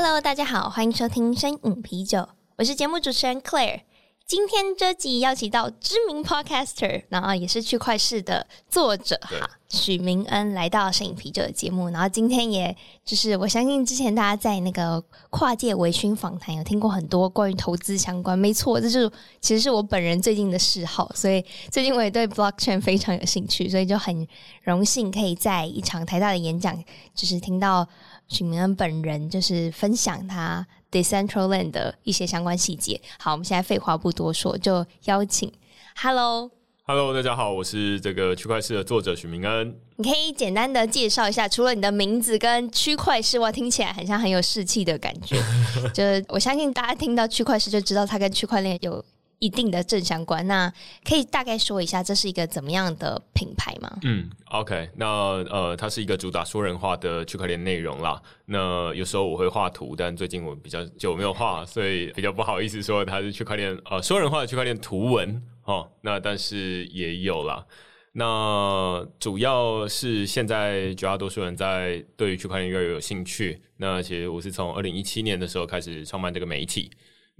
！Cheers！Hello，大家好，欢迎收听声饮啤酒，我是节目主持人 Claire。今天这集邀请到知名 Podcaster，然后也是区块市的作者哈许明恩来到声影啤酒的节目。然后今天也就是我相信之前大家在那个跨界微醺访谈有听过很多关于投资相关，没错，这就是其实是我本人最近的嗜好，所以最近我也对 Blockchain 非常有兴趣，所以就很荣幸可以在一场台大的演讲，就是听到。许明恩本人就是分享他 Decentraland 的一些相关细节。好，我们现在废话不多说，就邀请 Hello，Hello，大家好，我是这个区块市的作者许明恩。你可以简单的介绍一下，除了你的名字跟区块势，哇，听起来很像很有士气的感觉。就是我相信大家听到区块市就知道它跟区块链有。一定的正相关，那可以大概说一下这是一个怎么样的品牌吗？嗯，OK，那呃，它是一个主打说人话的区块链内容啦。那有时候我会画图，但最近我比较久没有画，所以比较不好意思说它是区块链呃说人话的区块链图文哦。那但是也有啦。那主要是现在绝大多数人在对于区块链越来越有兴趣。那其实我是从二零一七年的时候开始创办这个媒体。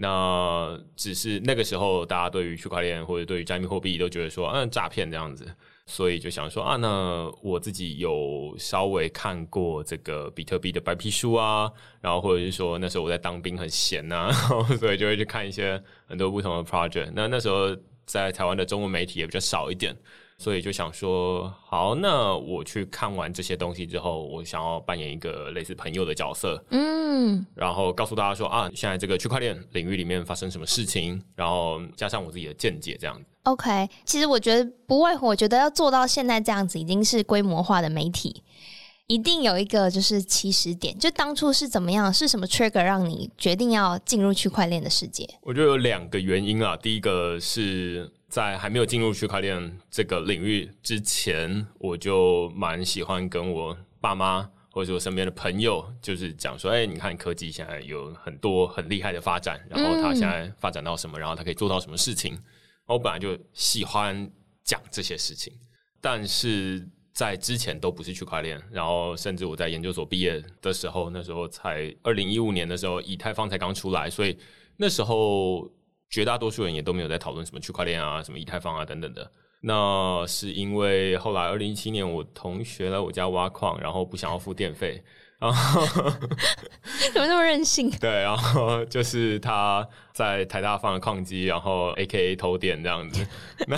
那只是那个时候，大家对于区块链或者对于加密货币都觉得说，嗯，诈骗这样子，所以就想说啊，那我自己有稍微看过这个比特币的白皮书啊，然后或者是说那时候我在当兵很闲呐、啊，所以就会去看一些很多不同的 project。那那时候在台湾的中文媒体也比较少一点。所以就想说，好，那我去看完这些东西之后，我想要扮演一个类似朋友的角色，嗯，然后告诉大家说啊，现在这个区块链领域里面发生什么事情，然后加上我自己的见解，这样子。OK，其实我觉得不外乎，我觉得要做到现在这样子，已经是规模化的媒体，一定有一个就是起始点，就当初是怎么样，是什么 trigger 让你决定要进入区块链的世界？我觉得有两个原因啊，第一个是。在还没有进入区块链这个领域之前，我就蛮喜欢跟我爸妈或者我身边的朋友，就是讲说：“哎，你看科技现在有很多很厉害的发展，然后它现在发展到什么，然后它可以做到什么事情。”我本来就喜欢讲这些事情，但是在之前都不是区块链，然后甚至我在研究所毕业的时候，那时候才二零一五年的时候，以太坊才刚出来，所以那时候。绝大多数人也都没有在讨论什么区块链啊、什么以太坊啊等等的。那是因为后来二零一七年，我同学来我家挖矿，然后不想要付电费，然后 怎么那么任性？对，然后就是他在台大放了矿机，然后 AKA 偷电这样子。那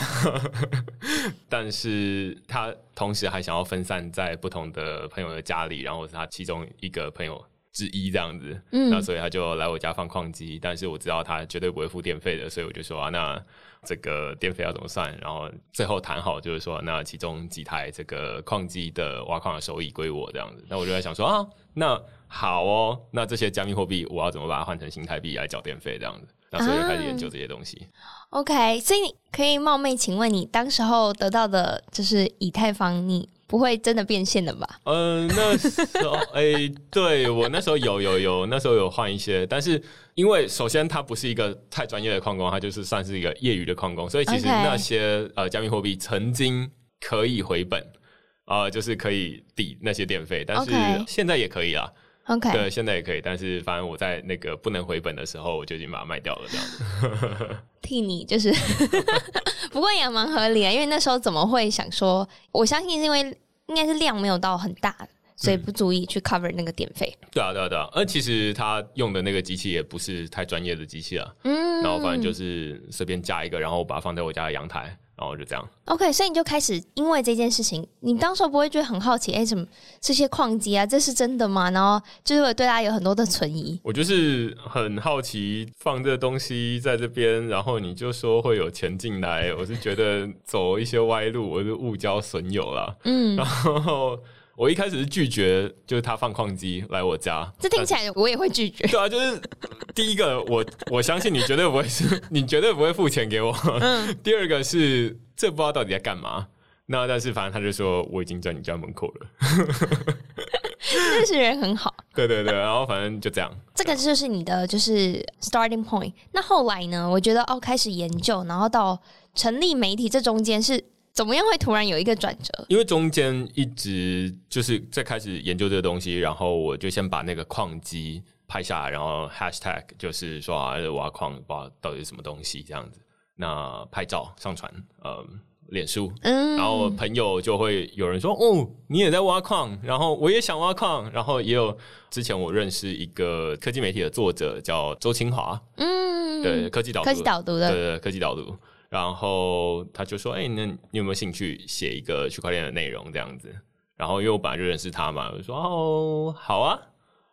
但是他同时还想要分散在不同的朋友的家里，然后是他其中一个朋友。之一这样子，嗯，那所以他就来我家放矿机，但是我知道他绝对不会付电费的，所以我就说啊，那这个电费要怎么算？然后最后谈好就是说，那其中几台这个矿机的挖矿的收益归我这样子。那我就在想说啊，那好哦，那这些加密货币我要怎么把它换成新台币来缴电费这样子？那所以就开始研究这些东西。啊、OK，所以你可以冒昧请问你当时候得到的就是以太坊你。不会真的变现的吧？嗯、呃，那时候，哎、欸，对我那时候有有有，那时候有换一些，但是因为首先它不是一个太专业的矿工，它就是算是一个业余的矿工，所以其实那些呃加密货币曾经可以回本，啊、呃，就是可以抵那些电费，但是现在也可以啊。OK，对，现在也可以，但是反正我在那个不能回本的时候，我就已经把它卖掉了，这样子。替你就是，不过也蛮合理啊，因为那时候怎么会想说？我相信是因为。应该是量没有到很大，所以不足以去 cover 那个电费。嗯。对啊，对啊，对啊。而其实他用的那个机器也不是太专业的机器啊。嗯。然后反正就是随便加一个，然后我把它放在我家的阳台。然后就这样，OK，所以你就开始因为这件事情，你当时不会觉得很好奇，哎，什么这些矿机啊，这是真的吗？然后就是会对大家有很多的存疑。我就是很好奇，放这东西在这边，然后你就说会有钱进来，我是觉得走一些歪路，我是误交损友了。嗯，然后我一开始是拒绝，就是他放矿机来我家。这听起来我也会拒绝。对啊，就是第一个，我我相信你绝对不会是，你绝对不会付钱给我。嗯。第二个是，这不知道到底在干嘛。那但是反正他就说我已经在你家门口了。认识人很好。对对对，然后反正就这样。这个就是你的就是 starting point。那后来呢？我觉得哦，开始研究，然后到成立媒体，这中间是。怎么样会突然有一个转折？因为中间一直就是在开始研究这个东西，然后我就先把那个矿机拍下来，然后 hashtag 就是说啊，挖矿不知道到底是什么东西这样子。那拍照上传呃脸书，嗯，然后朋友就会有人说哦，你也在挖矿，然后我也想挖矿，然后也有之前我认识一个科技媒体的作者叫周清华，嗯，对，科技导读，科技导读的，对对，科技导读。然后他就说：“哎、欸，那你有没有兴趣写一个区块链的内容这样子？”然后因为我本来就认识他嘛，我就说：“哦，好啊。”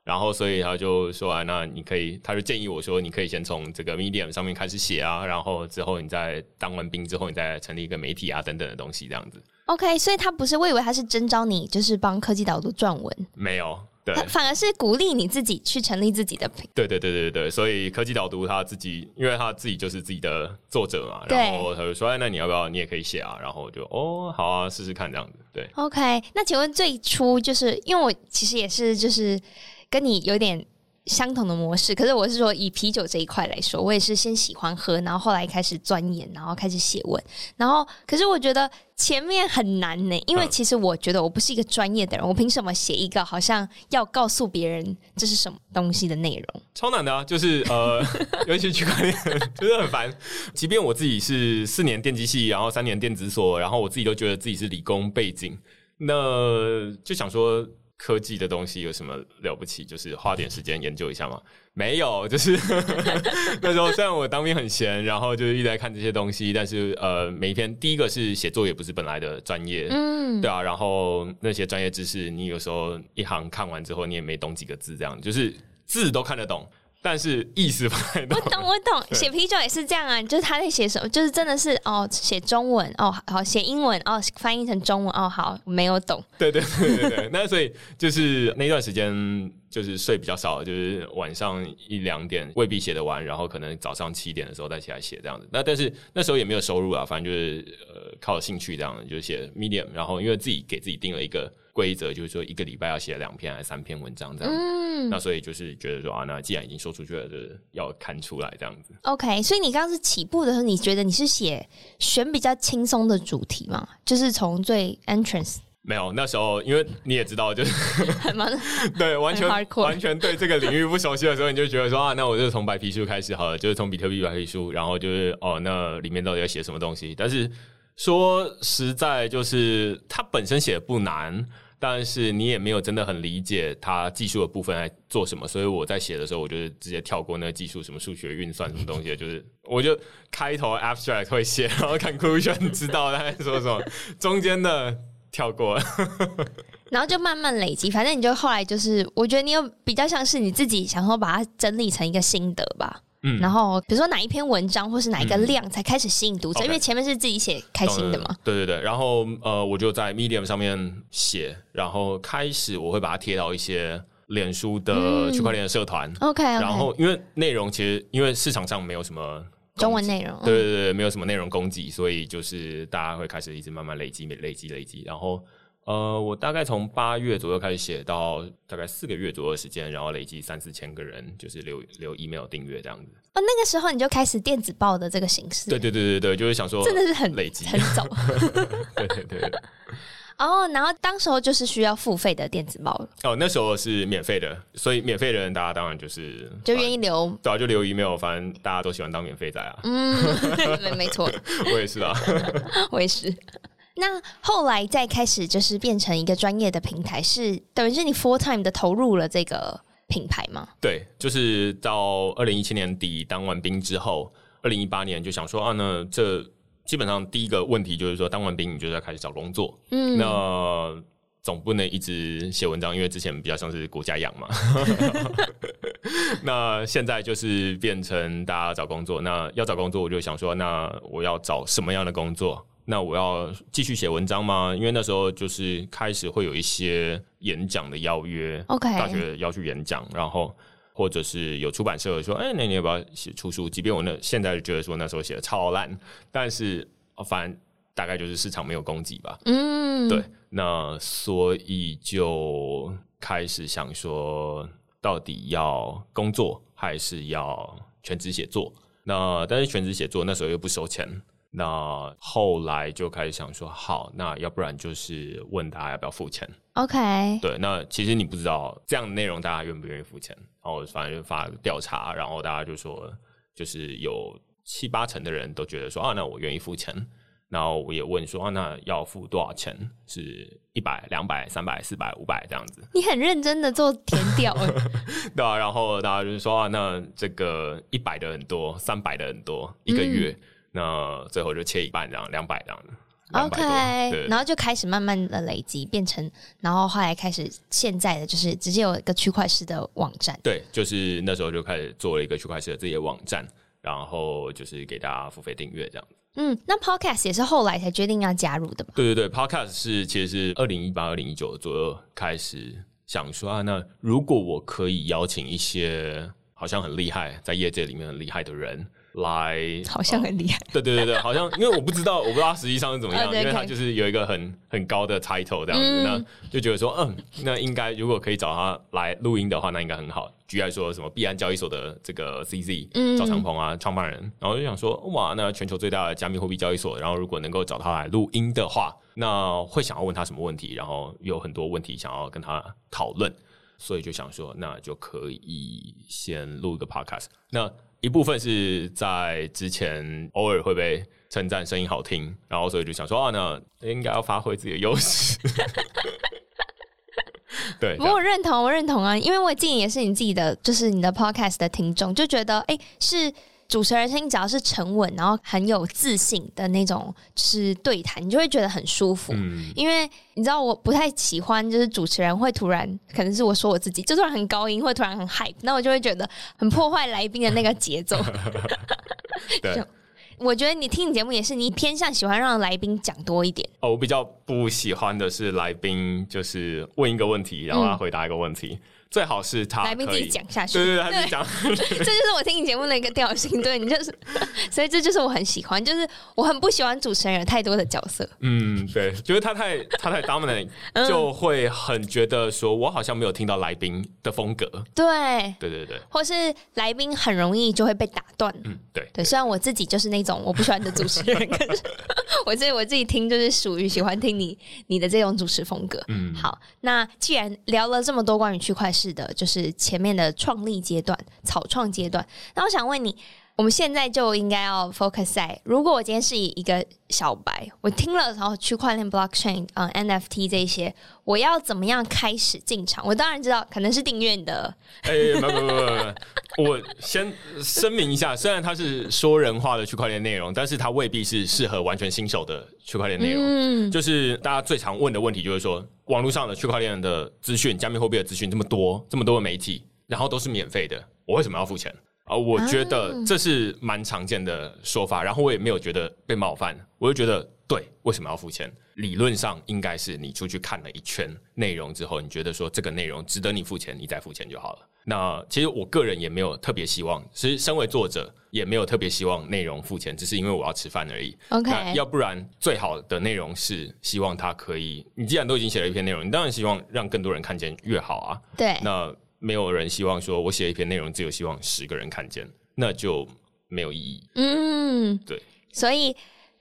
然后所以他就说：“啊，那你可以，他就建议我说，你可以先从这个 Medium 上面开始写啊，然后之后你再当完兵之后，你再成立一个媒体啊等等的东西这样子。” OK，所以他不是，我以为他是征招你，就是帮科技导读撰文，没有。他反而是鼓励你自己去成立自己的品。对对对对对，所以科技导读他自己，因为他自己就是自己的作者嘛，然后他就说：“哎，那你要不要？你也可以写啊。”然后我就哦，好啊，试试看这样子。对，OK。那请问最初就是因为我其实也是就是跟你有点。相同的模式，可是我是说以啤酒这一块来说，我也是先喜欢喝，然后后来开始钻研，然后开始写文，然后可是我觉得前面很难呢，因为其实我觉得我不是一个专业的人，我凭什么写一个好像要告诉别人这是什么东西的内容？超难的啊，就是呃，尤其区块链就是很烦。即便我自己是四年电机系，然后三年电子所，然后我自己都觉得自己是理工背景，那就想说。科技的东西有什么了不起？就是花点时间研究一下嘛。没有，就是 那时候虽然我当兵很闲，然后就是一直在看这些东西，但是呃，每一天第一个是写作也不是本来的专业，嗯，对啊，然后那些专业知识，你有时候一行看完之后，你也没懂几个字，这样就是字都看得懂。但是意思不太懂。我懂，我懂。写啤酒也是这样啊，就是他在写什么，就是真的是哦，写中文哦，好写英文哦，翻译成中文哦，好没有懂。对对对对对，那所以就是那段时间就是睡比较少，就是晚上一两点未必写得完，然后可能早上七点的时候再起来写这样子。那但是那时候也没有收入啊，反正就是呃靠兴趣这样，就是写 Medium，然后因为自己给自己定了一个。规则就是说，一个礼拜要写两篇还是三篇文章这样子。嗯，那所以就是觉得说啊，那既然已经说出去了，就是要刊出来这样子。OK，所以你刚刚是起步的时候，你觉得你是写选比较轻松的主题吗？就是从最 entrance 没有，那时候因为你也知道，就是 对，完全 完全对这个领域不熟悉的时候，你就觉得说啊，那我就从白皮书开始好了，就是从比特币白皮书，然后就是哦，那里面到底要写什么东西？但是说实在，就是它本身写的不难。但是你也没有真的很理解它技术的部分在做什么，所以我在写的时候，我就是直接跳过那个技术，什么数学运算什么东西，就是我就开头 abstract 会写，然后 conclusion 知道他在说什么，中间的跳过，然后就慢慢累积，反正你就后来就是，我觉得你有比较像是你自己想说把它整理成一个心得吧。嗯，然后比如说哪一篇文章或是哪一个量才开始吸引读者，嗯、因为前面是自己写开心的嘛。对对对，然后呃，我就在 Medium 上面写，然后开始我会把它贴到一些脸书的区块链的社团。嗯、OK，, okay 然后因为内容其实因为市场上没有什么中文内容，对对对，没有什么内容供给，所以就是大家会开始一直慢慢累积、累积、累积，然后。呃，我大概从八月左右开始写，到大概四个月左右的时间，然后累积三四千个人，就是留留 email 订阅这样子。哦，那个时候你就开始电子报的这个形式？对对对对对，就是想说，真的是很累积，很早。对 对对，对。哦，然后当时候就是需要付费的电子报。哦，那时候是免费的，所以免费的人大家当然就是就愿意留，对啊，就留 email，反正大家都喜欢当免费仔啊。嗯，没 没错，我也是啊，我也是。那后来再开始就是变成一个专业的平台，是等于是你 full time 的投入了这个品牌吗？对，就是到二零一七年底当完兵之后，二零一八年就想说啊，那这基本上第一个问题就是说，当完兵你就要开始找工作，嗯，那总不能一直写文章，因为之前比较像是国家养嘛。那现在就是变成大家找工作，那要找工作，我就想说，那我要找什么样的工作？那我要继续写文章吗？因为那时候就是开始会有一些演讲的邀约，OK，大学要去演讲，然后或者是有出版社说，哎，那你要不要写出书？即便我那现在就觉得说那时候写的超烂，但是反正大概就是市场没有供给吧。嗯，对，那所以就开始想说，到底要工作还是要全职写作？那但是全职写作那时候又不收钱。那后来就开始想说，好，那要不然就是问大家要不要付钱？OK，对，那其实你不知道这样的内容大家愿不愿意付钱，然后反正就发调查，然后大家就说，就是有七八成的人都觉得说啊，那我愿意付钱。然后我也问说啊，那要付多少钱？是一百、两百、三百、四百、五百这样子？你很认真的做填调，对啊。然后大家就是说啊，那这个一百的很多，三百的很多，一个月。嗯那最后就切一半，这样两百这样的。OK，然后就开始慢慢的累积，变成，然后后来开始现在的就是直接有一个区块式的网站。对，就是那时候就开始做了一个区块式的自己的网站，然后就是给大家付费订阅这样子。嗯，那 Podcast 也是后来才决定要加入的吧？对对对，Podcast 是其实是二零一八、二零一九左右开始想说啊，那如果我可以邀请一些好像很厉害，在业界里面很厉害的人。来，好像很厉害、哦。对对对对，好像因为我不知道，我不知道实际上是怎么样，因为他就是有一个很很高的 title 这样子，嗯、那就觉得说，嗯，那应该如果可以找他来录音的话，那应该很好。举例来说，什么币安交易所的这个 CZ 赵长鹏啊，创办人，然后就想说，哇，那全球最大的加密货币交易所，然后如果能够找他来录音的话，那会想要问他什么问题，然后有很多问题想要跟他讨论，所以就想说，那就可以先录一个 podcast。那一部分是在之前偶尔会被称赞声音好听，然后所以就想说啊，那应该要发挥自己的优势。对，不过我认同，我认同啊，因为我自己也是你自己的，就是你的 podcast 的听众，就觉得哎、欸、是。主持人声音只要是沉稳，然后很有自信的那种，是对谈，你就会觉得很舒服。嗯，因为你知道我不太喜欢，就是主持人会突然，可能是我说我自己，就突然很高音，会突然很 hype，那我就会觉得很破坏来宾的那个节奏。对，我觉得你听你节目也是，你偏向喜欢让来宾讲多一点。哦，我比较不喜欢的是来宾就是问一个问题，然后他回答一个问题。嗯最好是他来宾自己讲下去，对对对，他自己讲。这就是我听你节目的一个调性，对你就是，所以这就是我很喜欢，就是我很不喜欢主持人有太多的角色。嗯，对，觉得他太他太 dominant，就会很觉得说我好像没有听到来宾的风格。对，对对对，或是来宾很容易就会被打断。嗯，对对，虽然我自己就是那种我不喜欢的主持人，可是我自己我自己听就是属于喜欢听你你的这种主持风格。嗯，好，那既然聊了这么多关于区块是的，就是前面的创立阶段、草创阶段。那我想问你，我们现在就应该要 focus 在，如果我今天是以一个小白，我听了然后区块链、blockchain 啊、嗯、NFT 这些，我要怎么样开始进场？我当然知道，可能是订阅你的。哎、欸，不不不不，我先声明一下，虽然它是说人话的区块链内容，但是它未必是适合完全新手的区块链内容。嗯，就是大家最常问的问题，就是说。网络上的区块链的资讯、加密货币的资讯这么多，这么多的媒体，然后都是免费的，我为什么要付钱啊？我觉得这是蛮常见的说法，然后我也没有觉得被冒犯，我就觉得对，为什么要付钱？理论上应该是你出去看了一圈内容之后，你觉得说这个内容值得你付钱，你再付钱就好了。那其实我个人也没有特别希望，其实身为作者也没有特别希望内容付钱，只是因为我要吃饭而已。OK，那要不然最好的内容是希望它可以，你既然都已经写了一篇内容，你当然希望让更多人看见越好啊。对，那没有人希望说我写一篇内容只有希望十个人看见，那就没有意义。嗯，对，所以。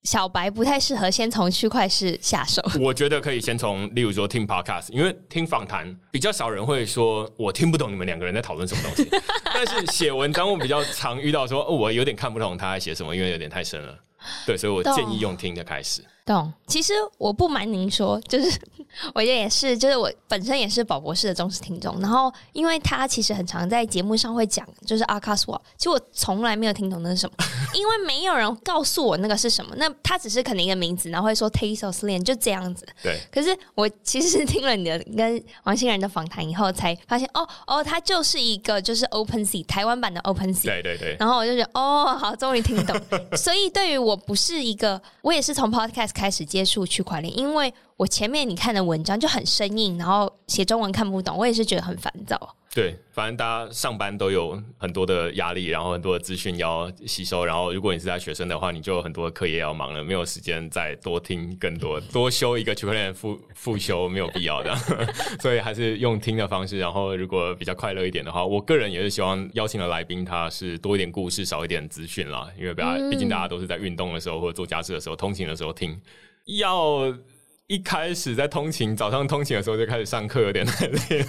小白不太适合先从区块式下手。我觉得可以先从，例如说听 podcast，因为听访谈比较少人会说我听不懂你们两个人在讨论什么东西。但是写文章我比较常遇到说，哦，我有点看不懂他在写什么，因为有点太深了。对，所以我建议用听的开始。懂。其实我不瞒您说，就是 我也是，就是我本身也是宝博士的忠实听众。然后，因为他其实很常在节目上会讲，就是阿卡斯瓦，其实我从来没有听懂那是什么。因为没有人告诉我那个是什么。那他只是可能一个名字，然后会说 Taste of Slane 就这样子。对。可是我其实是听了你的跟王欣然的访谈以后，才发现哦哦，他就是一个就是 Open Sea 台湾版的 Open Sea。对对对。然后我就觉得哦，好，终于听懂。所以对于我不是一个，我也是从 Podcast 开始接触区块链，因为我前面你看的文章就很生硬，然后写中文看不懂，我也是觉得很烦躁。对，反正大家上班都有很多的压力，然后很多的资讯要吸收，然后如果你是在学生的话，你就有很多的课业要忙了，没有时间再多听更多，多修一个区块链复复修没有必要的，所以还是用听的方式。然后如果比较快乐一点的话，我个人也是希望邀请的来宾他是多一点故事，少一点资讯啦，因为毕毕竟大家都是在运动的时候或者做家事的时候、通勤的时候听，要。一开始在通勤，早上通勤的时候就开始上课，有点太累了，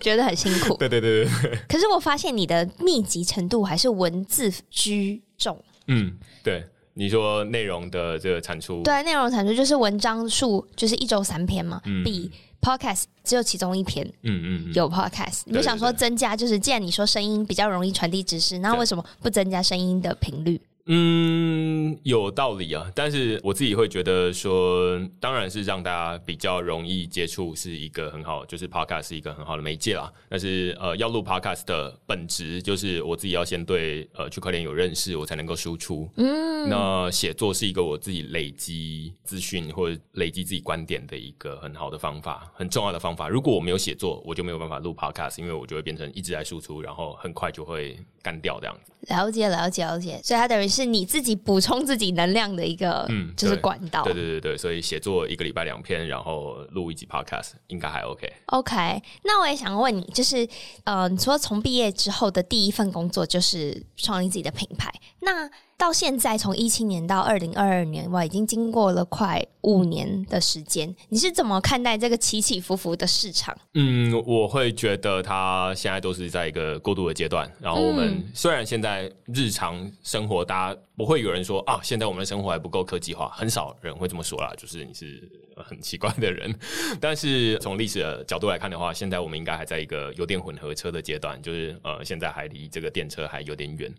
觉得很辛苦。对对对对。可是我发现你的密集程度还是文字居重。嗯，对，你说内容的这个产出，对，内容产出就是文章数，就是一周三篇嘛，嗯、比 podcast 只有其中一篇。嗯嗯，嗯，有 podcast，你就想说增加，就是既然你说声音比较容易传递知识，那为什么不增加声音的频率？嗯，有道理啊，但是我自己会觉得说，当然是让大家比较容易接触是一个很好，就是 podcast 是一个很好的媒介啦。但是呃，要录 podcast 的本质就是我自己要先对呃区块链有认识，我才能够输出。嗯，那写作是一个我自己累积资讯或者累积自己观点的一个很好的方法，很重要的方法。如果我没有写作，我就没有办法录 podcast，因为我就会变成一直在输出，然后很快就会干掉这样子。了解，了解，了解。所以它等于是你自己补充自己能量的一个，嗯，就是管道。对对对对，所以写作一个礼拜两篇，然后录一集 podcast，应该还 OK。OK，那我也想问你，就是呃，你说从毕业之后的第一份工作就是创立自己的品牌，那。到现在，从一七年到二零二二年，哇，已经经过了快五年的时间。你是怎么看待这个起起伏伏的市场？嗯，我会觉得它现在都是在一个过渡的阶段。然后我们虽然现在日常生活，大家不会有人说啊，现在我们的生活还不够科技化，很少人会这么说啦。就是你是很奇怪的人。但是从历史的角度来看的话，现在我们应该还在一个油电混合车的阶段，就是呃，现在还离这个电车还有点远。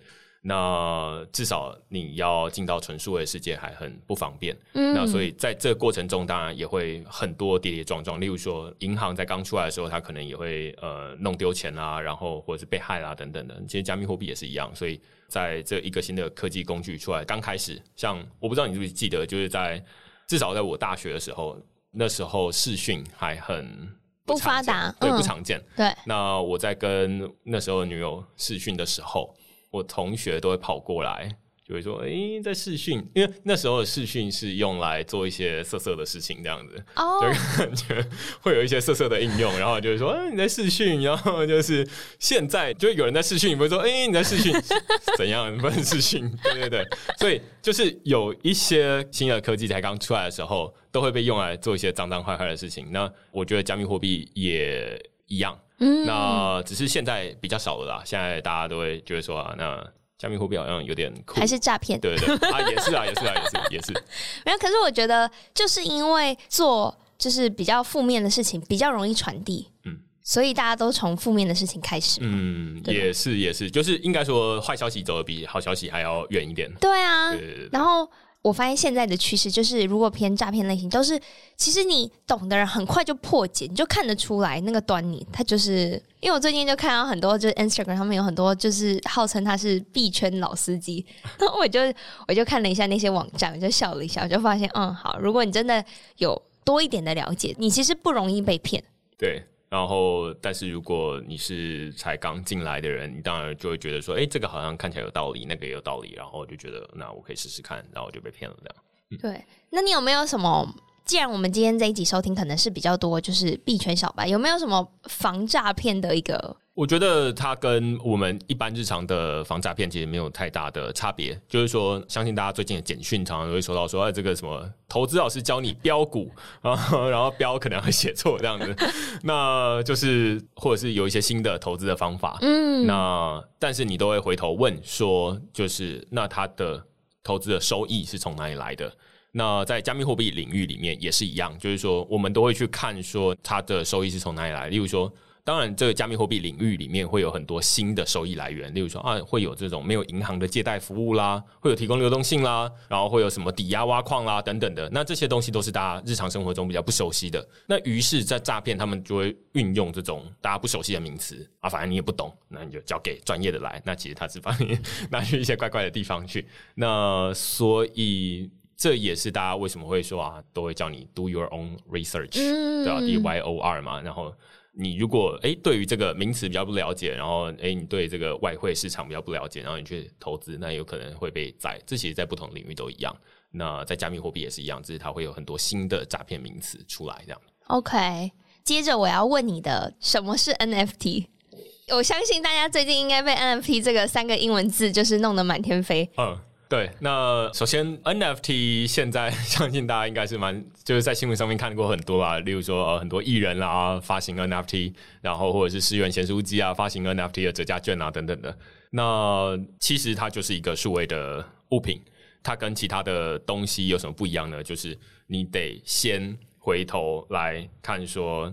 那至少你要进到纯数位世界还很不方便，嗯，那所以在这个过程中，当然也会很多跌跌撞撞。例如说，银行在刚出来的时候，它可能也会呃弄丢钱啊，然后或者是被害啦、啊、等等的。其实加密货币也是一样，所以在这一个新的科技工具出来刚开始，像我不知道你是不是记得，就是在至少在我大学的时候，那时候视讯还很不，发达，对，不常见。对，那我在跟那时候的女友视讯的时候。我同学都会跑过来，就会说：“哎、欸，在试训，因为那时候的视讯是用来做一些色色的事情，这样子，就、oh. 感觉 会有一些色色的应用。然后就会说：‘哎，你在试训。’然后就是现在就有人在试训，你不会说：‘哎、欸，你在试训，怎样？你不能视讯？’对对对，所以就是有一些新的科技才刚出来的时候，都会被用来做一些脏脏坏坏的事情。那我觉得加密货币也一样。”嗯，那只是现在比较少了啦。现在大家都会觉得说啊，那加密货币好像有点酷，还是诈骗？对对对，啊，也是啊，也是啊，也是 也是。没有，可是我觉得就是因为做就是比较负面的事情比较容易传递，嗯，所以大家都从负面的事情开始。嗯，也是也是，就是应该说坏消息走得比好消息还要远一点。对啊，然后。我发现现在的趋势就是，如果偏诈骗类型，都是其实你懂的人很快就破解，你就看得出来那个端倪。他就是因为我最近就看到很多，就是 Instagram 上面有很多，就是号称他是币圈老司机，然后我就我就看了一下那些网站，我就笑了一下，我就发现，嗯，好，如果你真的有多一点的了解，你其实不容易被骗。对。然后，但是如果你是才刚进来的人，你当然就会觉得说，哎，这个好像看起来有道理，那个也有道理，然后就觉得，那我可以试试看，然后就被骗了这样。嗯、对，那你有没有什么？既然我们今天这一集收听可能是比较多，就是币圈小白，有没有什么防诈骗的一个？我觉得它跟我们一般日常的防诈骗其实没有太大的差别。就是说，相信大家最近的简讯常常都会收到说，哎，这个什么投资老师教你标股啊，然后标可能会写错这样子，那就是或者是有一些新的投资的方法，嗯，那但是你都会回头问说，就是那它的投资的收益是从哪里来的？那在加密货币领域里面也是一样，就是说我们都会去看说它的收益是从哪里来。例如说，当然，这个加密货币领域里面会有很多新的收益来源，例如说啊，会有这种没有银行的借贷服务啦，会有提供流动性啦，然后会有什么抵押挖矿啦等等的。那这些东西都是大家日常生活中比较不熟悉的。那于是，在诈骗他们就会运用这种大家不熟悉的名词啊，反正你也不懂，那你就交给专业的来。那其实他是把你拿去一些怪怪的地方去。那所以这也是大家为什么会说啊，都会叫你 do your own research，嗯，对吧？D Y O R 嘛，然后。你如果诶对于这个名词比较不了解，然后诶你对这个外汇市场比较不了解，然后你去投资，那有可能会被宰。这其实，在不同领域都一样。那在加密货币也是一样，只是它会有很多新的诈骗名词出来这样。OK，接着我要问你的，什么是 NFT？我相信大家最近应该被 NFT 这个三个英文字就是弄得满天飞。嗯。对，那首先 NFT 现在相信大家应该是蛮 就是在新闻上面看过很多啊，例如说呃很多艺人啊发行 NFT，然后或者是市原咸酥鸡啊发行 NFT 的折价券啊等等的。那其实它就是一个数位的物品，它跟其他的东西有什么不一样呢？就是你得先回头来看说，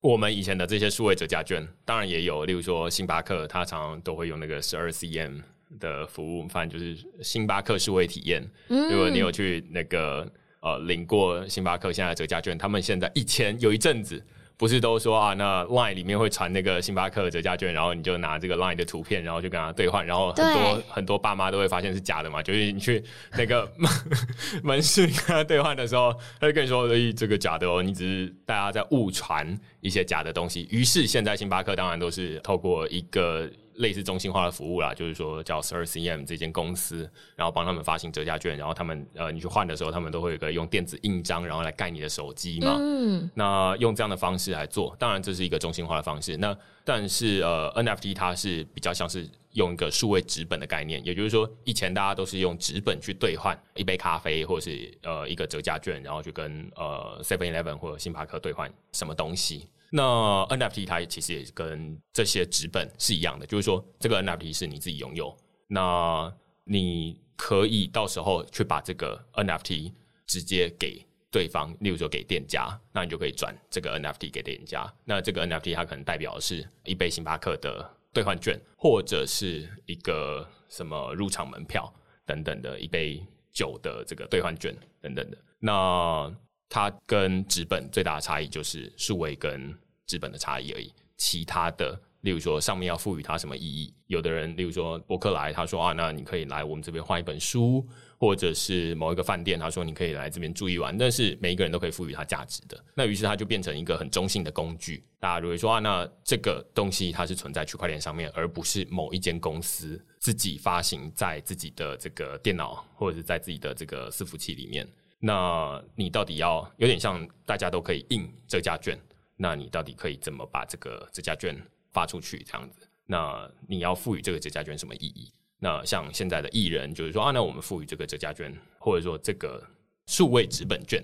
我们以前的这些数位折价券，当然也有，例如说星巴克，它常常都会用那个十二 CM。的服务，反正就是星巴克数位体验。嗯，如果你有去那个呃领过星巴克现在的折价券，他们现在以前有一阵子不是都说啊，那 Line 里面会传那个星巴克的折价券，然后你就拿这个 Line 的图片，然后就跟他兑换，然后很多很多爸妈都会发现是假的嘛，就是你去那个 门市跟他兑换的时候，他就跟你说，哎，这个假的哦，你只是大家在误传一些假的东西。于是现在星巴克当然都是透过一个。类似中心化的服务啦，就是说叫 Sir CM 这间公司，然后帮他们发行折价券，然后他们呃，你去换的时候，他们都会有个用电子印章，然后来盖你的手机嘛。嗯。那用这样的方式来做，当然这是一个中心化的方式。那但是呃，NFT 它是比较像是用一个数位纸本的概念，也就是说，以前大家都是用纸本去兑换一杯咖啡，或者是呃一个折价券，然后去跟呃 Seven Eleven 或者星巴克兑换什么东西。那 NFT 它其实也跟这些纸本是一样的，就是说这个 NFT 是你自己拥有，那你可以到时候去把这个 NFT 直接给对方，例如说给店家，那你就可以转这个 NFT 给店家。那这个 NFT 它可能代表的是一杯星巴克的兑换券，或者是一个什么入场门票等等的一杯酒的这个兑换券等等的。那它跟纸本最大的差异就是数位跟纸本的差异而已。其他的，例如说上面要赋予它什么意义，有的人，例如说博客来，他说啊，那你可以来我们这边换一本书，或者是某一个饭店，他说你可以来这边住一晚。但是每一个人都可以赋予它价值的。那于是它就变成一个很中性的工具。大家如果说啊，那这个东西它是存在区块链上面，而不是某一间公司自己发行在自己的这个电脑或者是在自己的这个伺服器里面。那你到底要有点像大家都可以印折价券，那你到底可以怎么把这个折价券发出去？这样子，那你要赋予这个折价券什么意义？那像现在的艺人就是说啊，那我们赋予这个折价券，或者说这个数位纸本券，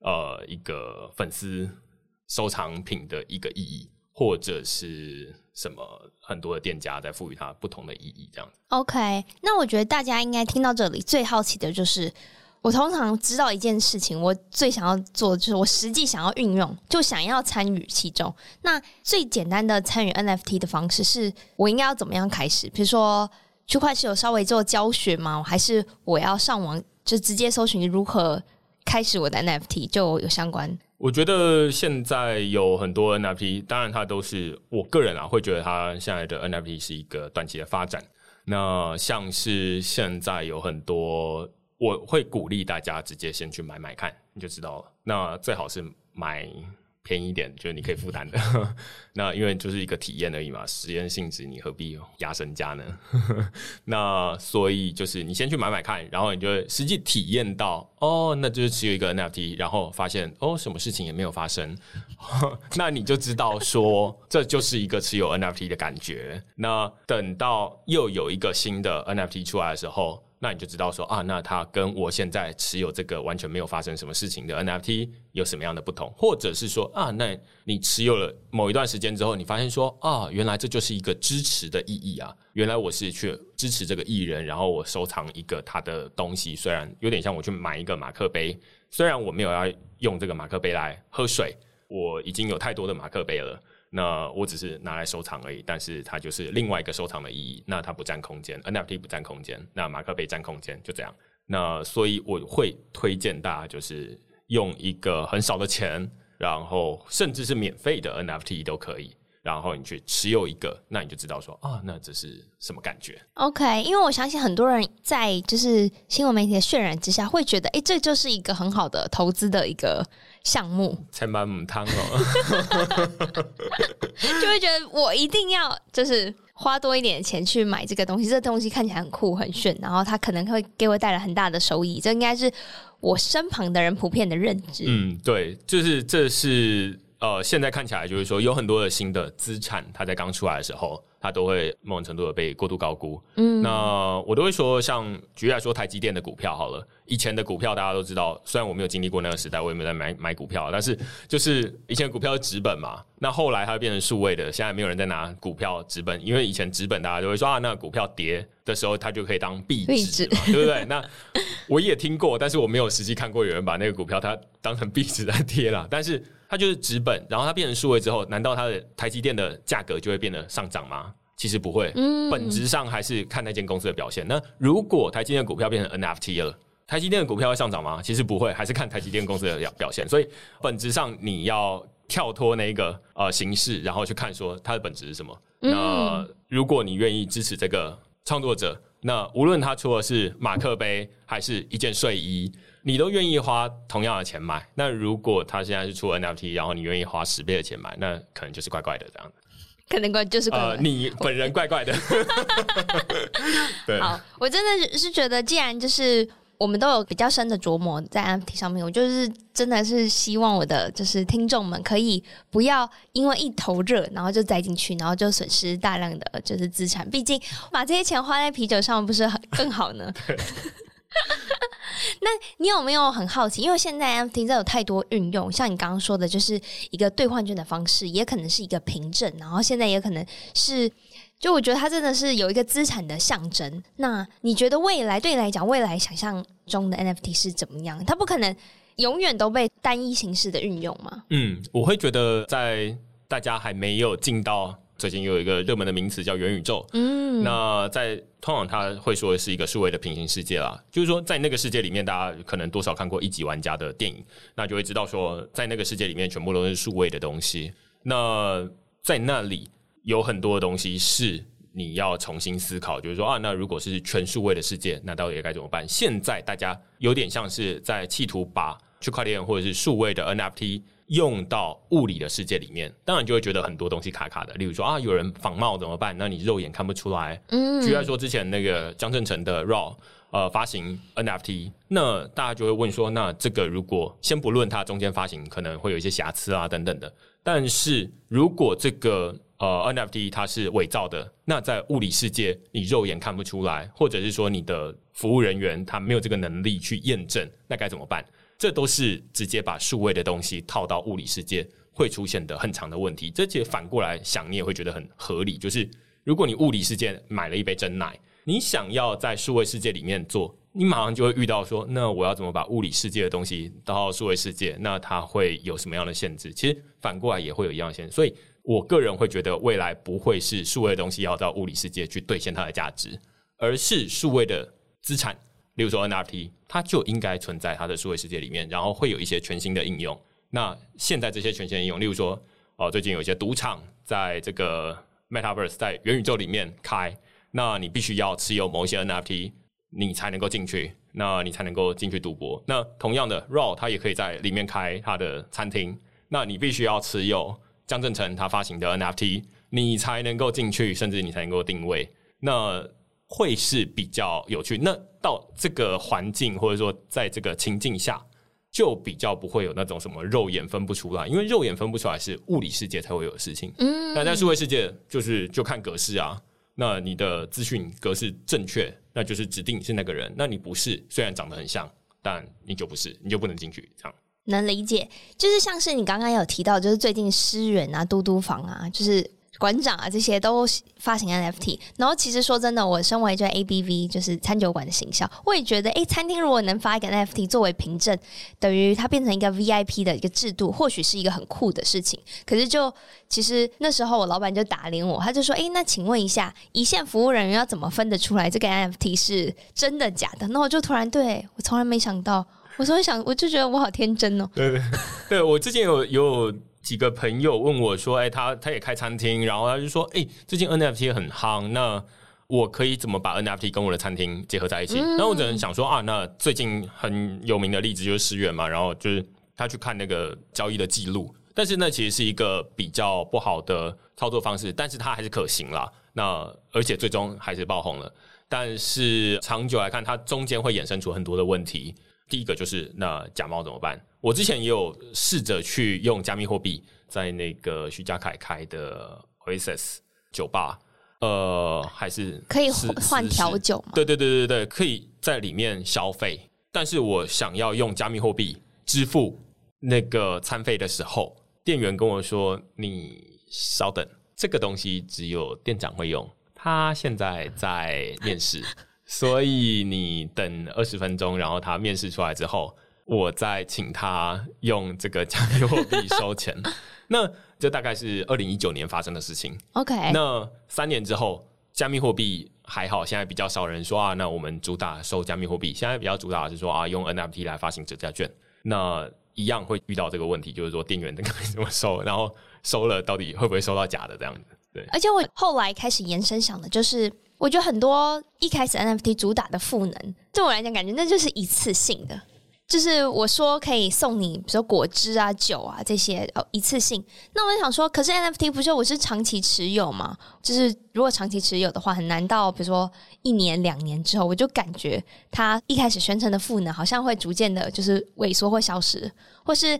呃，一个粉丝收藏品的一个意义，或者是什么很多的店家在赋予它不同的意义，这样子。OK，那我觉得大家应该听到这里最好奇的就是。我通常知道一件事情，我最想要做的就是我实际想要运用，就想要参与其中。那最简单的参与 NFT 的方式是，我应该要怎么样开始？比如说，区块是有稍微做教学吗？还是我要上网就直接搜寻如何开始我的 NFT 就有相关？我觉得现在有很多 NFT，当然它都是我个人啊会觉得它现在的 NFT 是一个短期的发展。那像是现在有很多。我会鼓励大家直接先去买买看，你就知道了。那最好是买便宜一点，就是你可以负担的。那因为就是一个体验而已嘛，实验性质，你何必压身家呢？那所以就是你先去买买看，然后你就会实际体验到哦，那就是持有一个 NFT，然后发现哦，什么事情也没有发生，那你就知道说这就是一个持有 NFT 的感觉。那等到又有一个新的 NFT 出来的时候。那你就知道说啊，那它跟我现在持有这个完全没有发生什么事情的 NFT 有什么样的不同？或者是说啊，那你持有了某一段时间之后，你发现说啊，原来这就是一个支持的意义啊，原来我是去支持这个艺人，然后我收藏一个他的东西，虽然有点像我去买一个马克杯，虽然我没有要用这个马克杯来喝水，我已经有太多的马克杯了。那我只是拿来收藏而已，但是它就是另外一个收藏的意义。那它不占空间，NFT 不占空间，那马克杯占空间，就这样。那所以我会推荐大家就是用一个很少的钱，然后甚至是免费的 NFT 都可以。然后你去持有一个，那你就知道说啊，那这是什么感觉？OK，因为我相信很多人在就是新闻媒体的渲染之下，会觉得哎，这就是一个很好的投资的一个项目。千万母汤哦，就会觉得我一定要就是花多一点钱去买这个东西，这個东西看起来很酷很炫，然后它可能会给我带来很大的收益。这应该是我身旁的人普遍的认知。嗯，对，就是这是。呃，现在看起来就是说，有很多的新的资产，它在刚出来的时候，它都会某种程度的被过度高估。嗯，那我都会说，像举例来说，台积电的股票好了，以前的股票大家都知道，虽然我没有经历过那个时代，我也没有在买买股票，但是就是以前股票是纸本嘛，那后来它变成数位的，现在没有人在拿股票纸本，因为以前纸本大家都会说啊，那个股票跌的时候，它就可以当壁纸，对不对？那我也听过，但是我没有实际看过有人把那个股票它当成壁纸在贴了，但是。它就是纸本，然后它变成数位之后，难道它的台积电的价格就会变得上涨吗？其实不会，嗯，本质上还是看那间公司的表现。那如果台积电的股票变成 NFT 了，台积电的股票会上涨吗？其实不会，还是看台积电公司的表现。所以本质上你要跳脱那个呃形式，然后去看说它的本质是什么。那如果你愿意支持这个创作者，那无论他出的是马克杯还是一件睡衣。你都愿意花同样的钱买，那如果他现在是出 NFT，然后你愿意花十倍的钱买，那可能就是怪怪的这样。可能怪就是怪怪，呃，你本人怪怪的。对，好，我真的是觉得，既然就是我们都有比较深的琢磨在 NFT 上面，我就是真的是希望我的就是听众们可以不要因为一头热，然后就栽进去，然后就损失大量的就是资产。毕竟把这些钱花在啤酒上，不是很更好呢？那你有没有很好奇？因为现在 NFT 真有太多运用，像你刚刚说的，就是一个兑换券的方式，也可能是一个凭证，然后现在也可能是，就我觉得它真的是有一个资产的象征。那你觉得未来对你来讲，未来想象中的 NFT 是怎么样？它不可能永远都被单一形式的运用吗？嗯，我会觉得在大家还没有进到。最近又有一个热门的名词叫元宇宙，嗯，那在通常他会说的是一个数位的平行世界啦，就是说在那个世界里面，大家可能多少看过一级玩家的电影，那就会知道说，在那个世界里面全部都是数位的东西。那在那里有很多的东西是你要重新思考，就是说啊，那如果是全数位的世界，那到底该怎么办？现在大家有点像是在企图把区块链或者是数位的 NFT。用到物理的世界里面，当然就会觉得很多东西卡卡的。例如说啊，有人仿冒怎么办？那你肉眼看不出来。嗯，举例来说，之前那个江振成的 RAW 呃发行 NFT，那大家就会问说，那这个如果先不论它中间发行可能会有一些瑕疵啊等等的，但是如果这个呃 NFT 它是伪造的，那在物理世界你肉眼看不出来，或者是说你的服务人员他没有这个能力去验证，那该怎么办？这都是直接把数位的东西套到物理世界会出现的很长的问题。这其实反过来想，你也会觉得很合理。就是如果你物理世界买了一杯真奶，你想要在数位世界里面做，你马上就会遇到说，那我要怎么把物理世界的东西到数位世界？那它会有什么样的限制？其实反过来也会有一样的限制。所以我个人会觉得，未来不会是数位的东西要到物理世界去兑现它的价值，而是数位的资产。例如说 NFT，它就应该存在它的数位世界里面，然后会有一些全新的应用。那现在这些全新的应用，例如说，哦，最近有一些赌场在这个 Metaverse 在元宇宙里面开，那你必须要持有某一些 NFT，你才能够进去，那你才能够进去赌博。那同样的，RAW 它也可以在里面开它的餐厅，那你必须要持有江振成他发行的 NFT，你才能够进去，甚至你才能够定位。那会是比较有趣。那到这个环境，或者说在这个情境下，就比较不会有那种什么肉眼分不出来，因为肉眼分不出来是物理世界才会有的事情。嗯，那在数位世界，就是就看格式啊。那你的资讯格式正确，那就是指定你是那个人。那你不是，虽然长得很像，但你就不是，你就不能进去。这样能理解，就是像是你刚刚有提到，就是最近诗人啊、嘟嘟房啊，就是。馆长啊，这些都发行 NFT。然后其实说真的，我身为这 ABV 就是餐酒馆的行销，我也觉得，哎，餐厅如果能发一个 NFT 作为凭证，等于它变成一个 VIP 的一个制度，或许是一个很酷的事情。可是就其实那时候我老板就打脸我，他就说，哎，那请问一下，一线服务人员要怎么分得出来这个 NFT 是真的假的？那我就突然对我从来没想到，我从来想，我就觉得我好天真哦。对对对，我之前有有。几个朋友问我说：“哎、欸，他他也开餐厅，然后他就说：‘哎、欸，最近 NFT 很夯，那我可以怎么把 NFT 跟我的餐厅结合在一起？’那、嗯、我只能想说啊，那最近很有名的例子就是十元嘛，然后就是他去看那个交易的记录，但是那其实是一个比较不好的操作方式，但是它还是可行啦。那而且最终还是爆红了，但是长久来看，它中间会衍生出很多的问题。第一个就是那假冒怎么办？我之前也有试着去用加密货币，在那个徐家凯开的 Oasis 酒吧，呃，还是可以换调酒吗？对对对对对，可以在里面消费。但是我想要用加密货币支付那个餐费的时候，店员跟我说：“你稍等，这个东西只有店长会用，他现在在面试。”所以你等二十分钟，然后他面试出来之后，我再请他用这个加密货币收钱。那这大概是二零一九年发生的事情。OK，那三年之后，加密货币还好，现在比较少人说啊。那我们主打收加密货币，现在比较主打的是说啊，用 NFT 来发行折价券。那一样会遇到这个问题，就是说店员该怎么收，然后收了到底会不会收到假的这样子？对。而且我后来开始延伸想的就是。我觉得很多一开始 NFT 主打的赋能，对我来讲，感觉那就是一次性的，就是我说可以送你，比如说果汁啊、酒啊这些哦，一次性。那我想说，可是 NFT 不是我是长期持有吗？就是如果长期持有的话，很难到比如说一年、两年之后，我就感觉它一开始宣称的赋能，好像会逐渐的，就是萎缩或消失，或是。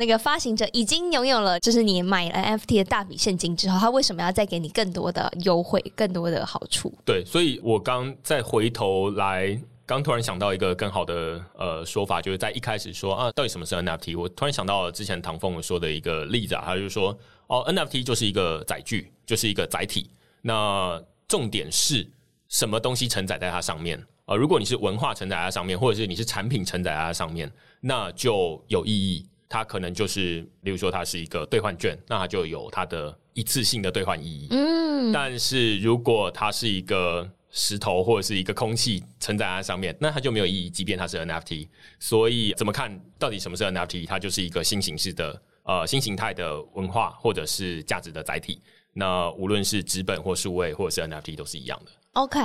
那个发行者已经拥有了，就是你买了 NFT 的大笔现金之后，他为什么要再给你更多的优惠、更多的好处？对，所以我刚再回头来，刚突然想到一个更好的呃说法，就是在一开始说啊，到底什么是 NFT？我突然想到了之前唐凤说的一个例子啊，他就说哦，NFT 就是一个载具，就是一个载体。那重点是什么东西承载在它上面？呃，如果你是文化承载在它上面，或者是你是产品承载在它上面，那就有意义。它可能就是，例如说它是一个兑换券，那它就有它的一次性的兑换意义。嗯，但是如果它是一个石头或者是一个空气承载在上面，那它就没有意义，即便它是 NFT。所以怎么看到底什么是 NFT？它就是一个新形式的呃新形态的文化或者是价值的载体。那无论是纸本或数位或者是 NFT 都是一样的。OK，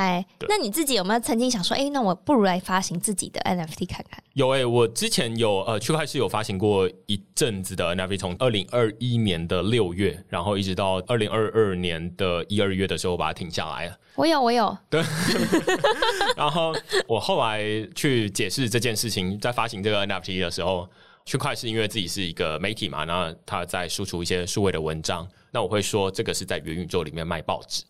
那你自己有没有曾经想说，哎、欸，那我不如来发行自己的 NFT 看看？有哎、欸，我之前有呃，区块是有发行过一阵子的 NFT，从二零二一年的六月，然后一直到二零二二年的一二月的时候，把它停下来了。我有，我有。对。然后我后来去解释这件事情，在发行这个 NFT 的时候，区块是因为自己是一个媒体嘛，然后他在输出一些数位的文章，那我会说这个是在元宇宙里面卖报纸。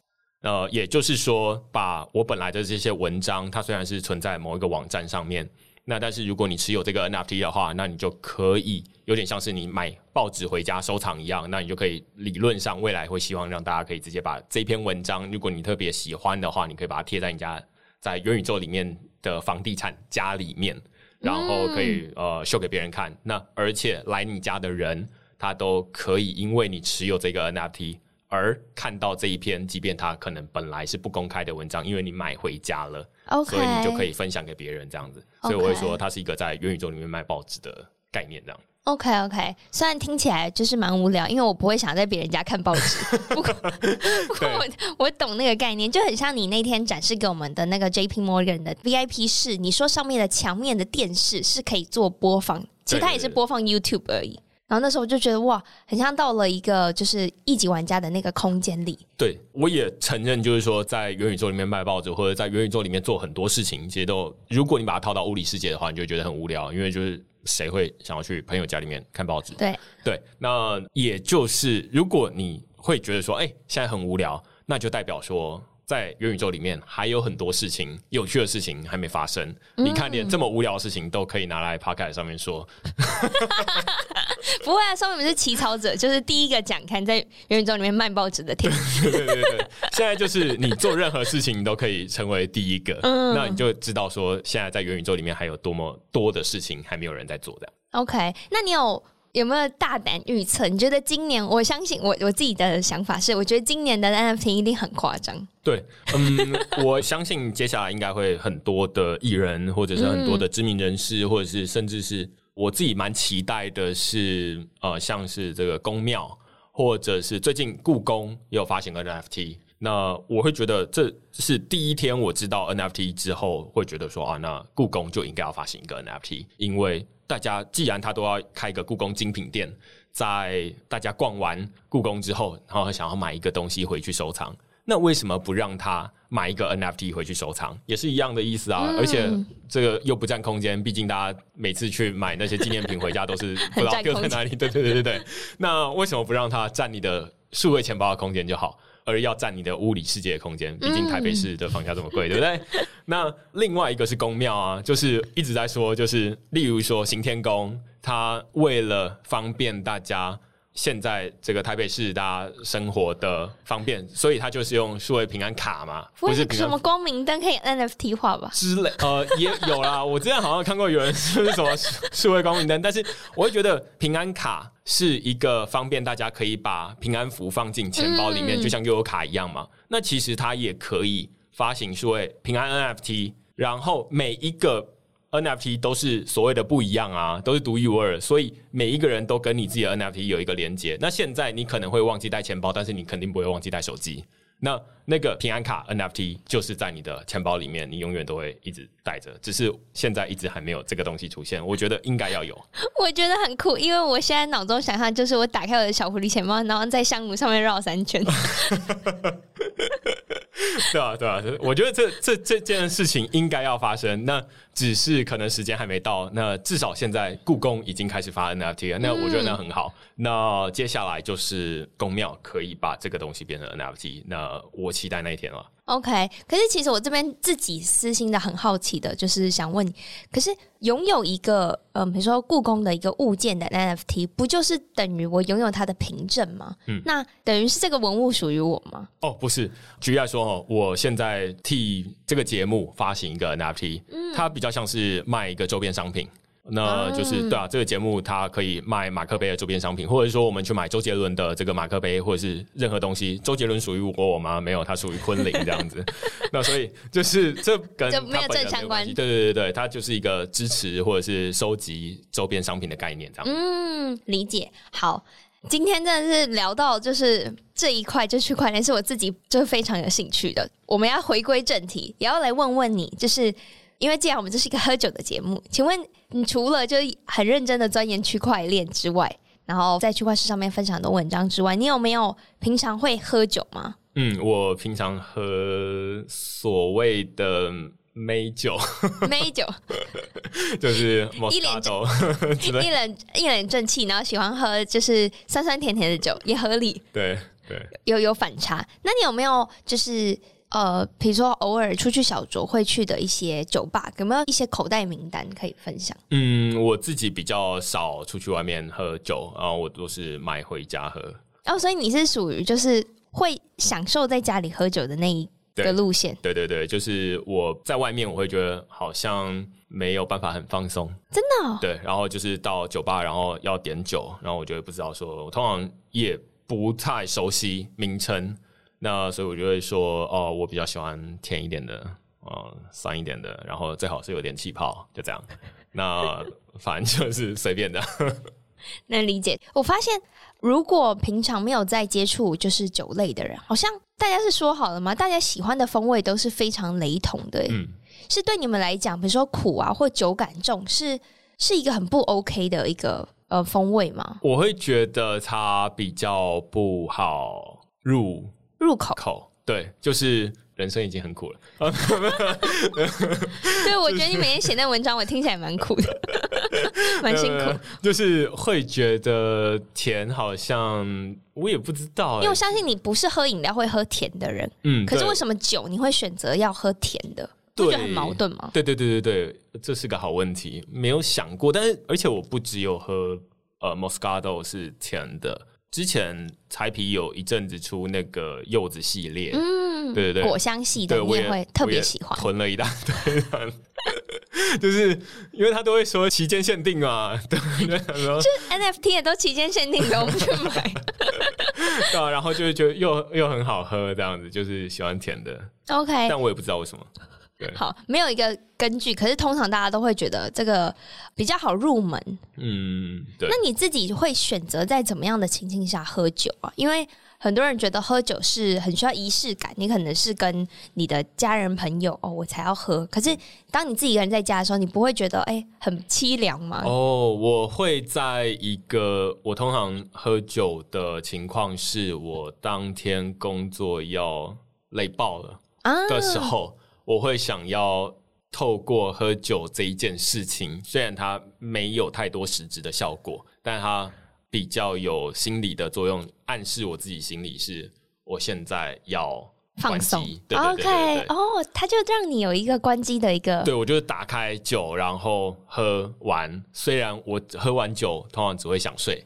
呃，也就是说，把我本来的这些文章，它虽然是存在某一个网站上面，那但是如果你持有这个 NFT 的话，那你就可以有点像是你买报纸回家收藏一样，那你就可以理论上未来会希望让大家可以直接把这篇文章，如果你特别喜欢的话，你可以把它贴在你家在元宇宙里面的房地产家里面，然后可以呃秀给别人看。那而且来你家的人，他都可以因为你持有这个 NFT。而看到这一篇，即便它可能本来是不公开的文章，因为你买回家了，Okay. 所以你就可以分享给别人这样子。所以我会说，它是一个在元宇宙里面卖报纸的概念，这样。OK OK，虽然听起来就是蛮无聊，因为我不会想在别人家看报纸。不过，不过我我懂那个概念，就很像你那天展示给我们的那个 JP Morgan 的 VIP 室，你说上面的墙面的电视是可以做播放，其实它也是播放 YouTube 而已。然后那时候我就觉得哇，很像到了一个就是一级玩家的那个空间里。对，我也承认，就是说在元宇宙里面卖报纸，或者在元宇宙里面做很多事情，其实都如果你把它套到物理世界的话，你就会觉得很无聊，因为就是谁会想要去朋友家里面看报纸？对对，那也就是如果你会觉得说，哎，现在很无聊，那就代表说。在元宇宙里面还有很多事情，有趣的事情还没发生。嗯、你看，连这么无聊的事情都可以拿来 Podcast 上面说。不会啊，说明是起草者，就是第一个讲刊在元宇宙里面卖报纸的天。对对对对，现在就是你做任何事情，你都可以成为第一个，嗯，那你就知道说，现在在元宇宙里面还有多么多的事情还没有人在做的。OK，那你有有没有大胆预测？你觉得今年？我相信我我自己的想法是，我觉得今年的 NFT 一定很夸张。对，嗯，我相信接下来应该会很多的艺人，或者是很多的知名人士，嗯、或者是甚至是。我自己蛮期待的是，呃，像是这个宫庙，或者是最近故宫也有发行 NFT，那我会觉得这是第一天我知道 NFT 之后，会觉得说啊，那故宫就应该要发行一个 NFT，因为大家既然他都要开一个故宫精品店，在大家逛完故宫之后，然后想要买一个东西回去收藏。那为什么不让他买一个 NFT 回去收藏，也是一样的意思啊？嗯、而且这个又不占空间，毕竟大家每次去买那些纪念品回家都是 不知道丢在哪里。对对对对对。那为什么不让它占你的数位钱包的空间就好，而要占你的物理世界的空间？毕竟台北市的房价这么贵，嗯、对不对？那另外一个是公庙啊，就是一直在说，就是例如说行天宫，它为了方便大家。现在这个台北市大家生活的方便，所以他就是用数位平安卡嘛，不是什么光明灯可以 NFT 化吧？之类呃也有啦，我之前好像看过有人说是什么数位光明灯，但是我会觉得平安卡是一个方便大家可以把平安符放进钱包里面，嗯、就像悠游卡一样嘛。那其实它也可以发行数位平安 NFT，然后每一个。NFT 都是所谓的不一样啊，都是独一无二，所以每一个人都跟你自己的 NFT 有一个连接。那现在你可能会忘记带钱包，但是你肯定不会忘记带手机。那那个平安卡 NFT 就是在你的钱包里面，你永远都会一直带着。只是现在一直还没有这个东西出现，我觉得应该要有。我觉得很酷，因为我现在脑中想象就是我打开我的小狐狸钱包，然后在香炉上面绕三圈。对啊，对啊，我觉得这这这件事情应该要发生，那只是可能时间还没到。那至少现在故宫已经开始发 NFT 了，那我觉得那很好。嗯、那接下来就是宫庙可以把这个东西变成 NFT，那我期待那一天了。OK，可是其实我这边自己私心的很好奇的，就是想问你，可是拥有一个嗯，比如说故宫的一个物件的 NFT，不就是等于我拥有它的凭证吗？嗯，那等于是这个文物属于我吗？哦，不是，举例来说哦，我现在替这个节目发行一个 NFT，嗯，它比较像是卖一个周边商品。那就是对啊，这个节目它可以卖马克杯的周边商品，或者说我们去买周杰伦的这个马克杯，或者是任何东西。周杰伦属于我吗？没有，他属于昆凌这样子。那所以就是这跟他没有正相关。对对对对，它就是一个支持或者是收集周边商品的概念这样。嗯，理解。好，今天真的是聊到就是这一块，就区块链是我自己就非常有兴趣的。我们要回归正题，也要来问问你，就是。因为既然我们这是一个喝酒的节目，请问你除了就很认真的钻研区块链之外，然后在区块市上面分享很多文章之外，你有没有平常会喝酒吗？嗯，我平常喝所谓的美酒，美酒 就是一脸 一脸一脸正气，然后喜欢喝就是酸酸甜甜的酒，也合理。对对，有有反差。那你有没有就是？呃，比如说偶尔出去小酌会去的一些酒吧，有没有一些口袋名单可以分享？嗯，我自己比较少出去外面喝酒，然后我都是买回家喝。哦，所以你是属于就是会享受在家里喝酒的那一个路线？对对对，就是我在外面我会觉得好像没有办法很放松，真的哦？对，然后就是到酒吧，然后要点酒，然后我就会不知道说，我通常也不太熟悉名称。那所以我就会说，哦，我比较喜欢甜一点的，哦，酸一点的，然后最好是有点气泡，就这样。那反正就是随便的。能理解。我发现，如果平常没有在接触就是酒类的人，好像大家是说好了吗？大家喜欢的风味都是非常雷同的。嗯，是对你们来讲，比如说苦啊，或酒感重，是是一个很不 OK 的一个呃风味吗？我会觉得它比较不好入。入口口对，就是人生已经很苦了。对，我觉得你每天写那文章，我听起来蛮苦的，蛮辛苦。就是会觉得甜，好像我也不知道，因为我相信你不是喝饮料会喝甜的人。嗯，可是为什么酒你会选择要喝甜的？对，很矛盾吗？对对对对对，这是个好问题，没有想过。但是而且我不只有喝。呃 Moscato 是甜的。之前柴皮有一阵子出那个柚子系列，嗯，对对对，果香系的，我也会特别喜欢，囤了一大堆，就是因为他都会说期间限定嘛，对 对，对，就 NFT 也都期间限定的，我们去买，对啊，然后就觉得又又很好喝，这样子，就是喜欢甜的，OK，但我也不知道为什么。好，没有一个根据，可是通常大家都会觉得这个比较好入门。嗯，对。那你自己会选择在怎么样的情境下喝酒啊？因为很多人觉得喝酒是很需要仪式感，你可能是跟你的家人朋友哦，我才要喝。可是当你自己一个人在家的时候，你不会觉得哎很凄凉吗？哦，我会在一个我通常喝酒的情况是我当天工作要累爆了啊的时候。啊我会想要透过喝酒这一件事情，虽然它没有太多实质的效果，但它比较有心理的作用，暗示我自己心里是我现在要放松。OK，哦，它就让你有一个关机的一个。对，我就是打开酒，然后喝完。虽然我喝完酒通常只会想睡，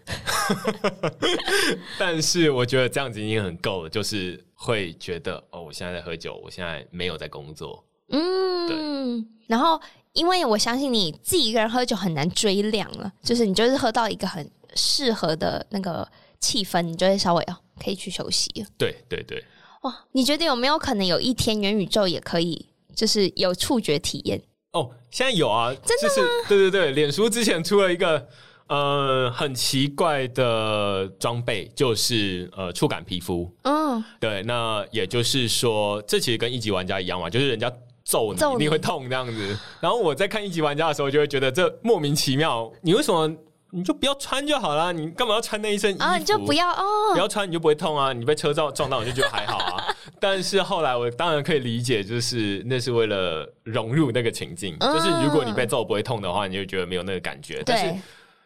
但是我觉得这样子已经很够了，就是。会觉得哦，我现在在喝酒，我现在没有在工作。嗯，对。然后，因为我相信你自己一个人喝酒很难追量了，就是你就是喝到一个很适合的那个气氛，你就会稍微哦可以去休息。对对对。哇，你觉得有没有可能有一天元宇宙也可以就是有触觉体验？哦，现在有啊，真的吗？就是，对对对，脸书之前出了一个。呃，很奇怪的装备就是呃触感皮肤。嗯，对，那也就是说，这其实跟一级玩家一样嘛，就是人家揍你，揍你，你会痛这样子。然后我在看一级玩家的时候，就会觉得这莫名其妙。你为什么你就不要穿就好了？你干嘛要穿那一身衣服？啊，你就不要哦，不要穿你就不会痛啊。你被车撞撞到，你就觉得还好啊。但是后来我当然可以理解，就是那是为了融入那个情境。嗯，就是如果你被揍不会痛的话，你就觉得没有那个感觉。但是。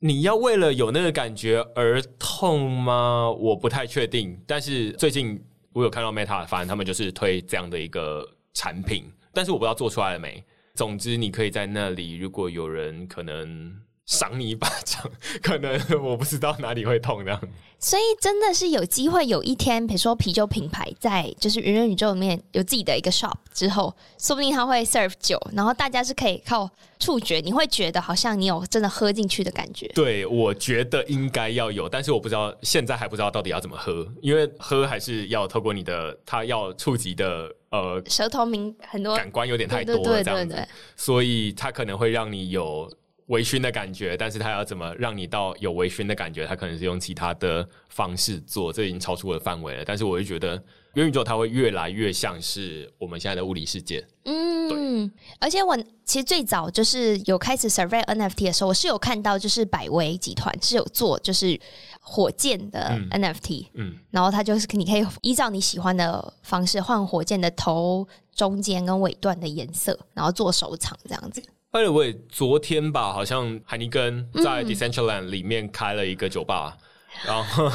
你要为了有那个感觉而痛吗？我不太确定。但是最近我有看到 Meta，反正他们就是推这样的一个产品，但是我不知道做出来了没。总之，你可以在那里，如果有人可能。赏你一巴掌，可能我不知道哪里会痛这样。所以真的是有机会，有一天，比如说啤酒品牌在就是元宇宙里面有自己的一个 shop 之后，说不定他会 serve 酒，然后大家是可以靠触觉，你会觉得好像你有真的喝进去的感觉。对，我觉得应该要有，但是我不知道现在还不知道到底要怎么喝，因为喝还是要透过你的，它要触及的呃舌头敏很多感官有点太多了这样子，所以它可能会让你有。微醺的感觉，但是他要怎么让你到有微醺的感觉？他可能是用其他的方式做，这已经超出我的范围了。但是我就觉得元宇宙它会越来越像是我们现在的物理世界。嗯，对。而且我其实最早就是有开始 survey NFT 的时候，我是有看到就是百威集团是有做就是火箭的 NFT，嗯，嗯，然后它就是你可以依照你喜欢的方式换火箭的头、中间跟尾段的颜色，然后做收藏这样子。By the way，昨天吧，好像海尼根在 Decentraland 里面开了一个酒吧，嗯、然后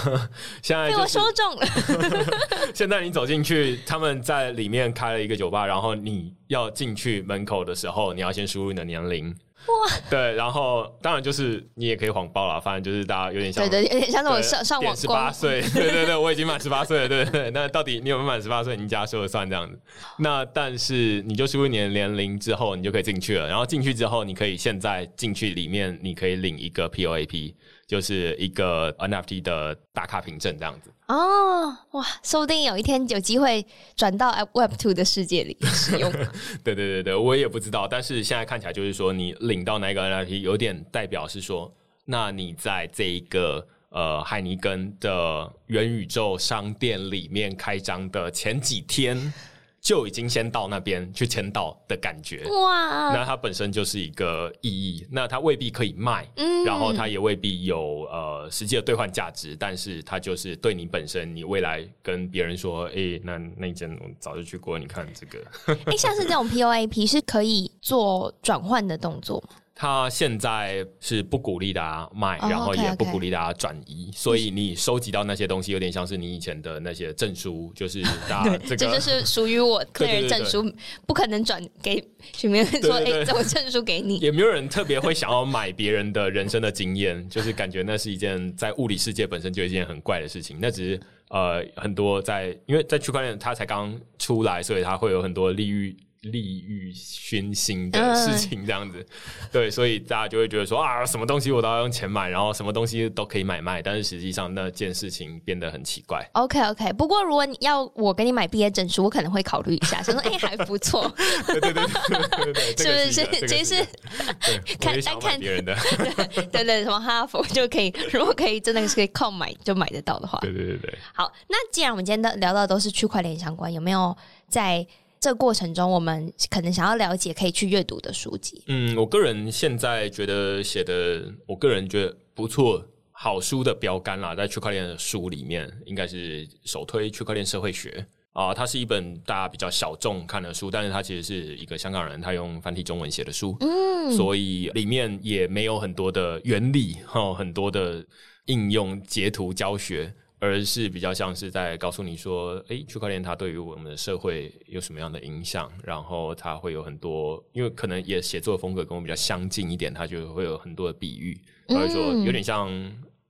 现在、就是、被我说中了。现在你走进去，他们在里面开了一个酒吧，然后你要进去门口的时候，你要先输入你的年龄。哇，对，然后当然就是你也可以谎报了，反正就是大家有点像，对对，有点像那种上上网十八岁，对对对，我已经满十八岁了，对对对，那到底你有没有满十八岁，你家说了算这样子。那但是你就输入你的年龄之后，你就可以进去了。然后进去之后，你可以现在进去里面，你可以领一个 POAP。就是一个 NFT 的打卡凭证这样子哦，哇，说不定有一天有机会转到 Web Two 的世界里使用。对对对对，我也不知道，但是现在看起来就是说，你领到那个 NFT，有点代表是说，那你在这一个呃海尼根的元宇宙商店里面开张的前几天。就已经先到那边去签到的感觉。哇，那它本身就是一个意义，那它未必可以卖，嗯，然后它也未必有呃实际的兑换价值，但是它就是对你本身，你未来跟别人说，哎、欸，那那件我早就去过，你看这个，哎、欸，像是这种 POAP 是可以做转换的动作吗？他现在是不鼓励大家卖，oh, 然后也不鼓励大家转移，okay, okay. 所以你收集到那些东西，有点像是你以前的那些证书，就是大家这个，这就是属于我个人证书，不可能转给许明恩说，哎，这我证书给你。也没有人特别会想要买别人的人生的经验，就是感觉那是一件在物理世界本身就一件很怪的事情。那只是呃，很多在因为在区块链它才刚出来，所以它会有很多利益。利欲熏心的事情，这样子，嗯、对，所以大家就会觉得说啊，什么东西我都要用钱买，然后什么东西都可以买卖，但是实际上那件事情变得很奇怪。OK OK，不过如果你要我给你买毕业证书，我可能会考虑一下，想说哎、欸、还不错，对对对对对，是不是？其实看单看别人的，对对，什么哈佛就可以，如果可以真的是可以靠买就买得到的话，对对对对。好，那既然我们今天的聊到的都是区块链相关，有没有在？这过程中，我们可能想要了解，可以去阅读的书籍。嗯，我个人现在觉得写的，我个人觉得不错，好书的标杆啦，在区块链的书里面，应该是首推《区块链社会学》啊。它是一本大家比较小众看的书，但是它其实是一个香港人，他用繁体中文写的书，嗯，所以里面也没有很多的原理，哈，很多的应用截图教学。而是比较像是在告诉你说，诶，区块链它对于我们的社会有什么样的影响？然后它会有很多，因为可能也写作风格跟我比较相近一点，它就会有很多的比喻，它会说有点像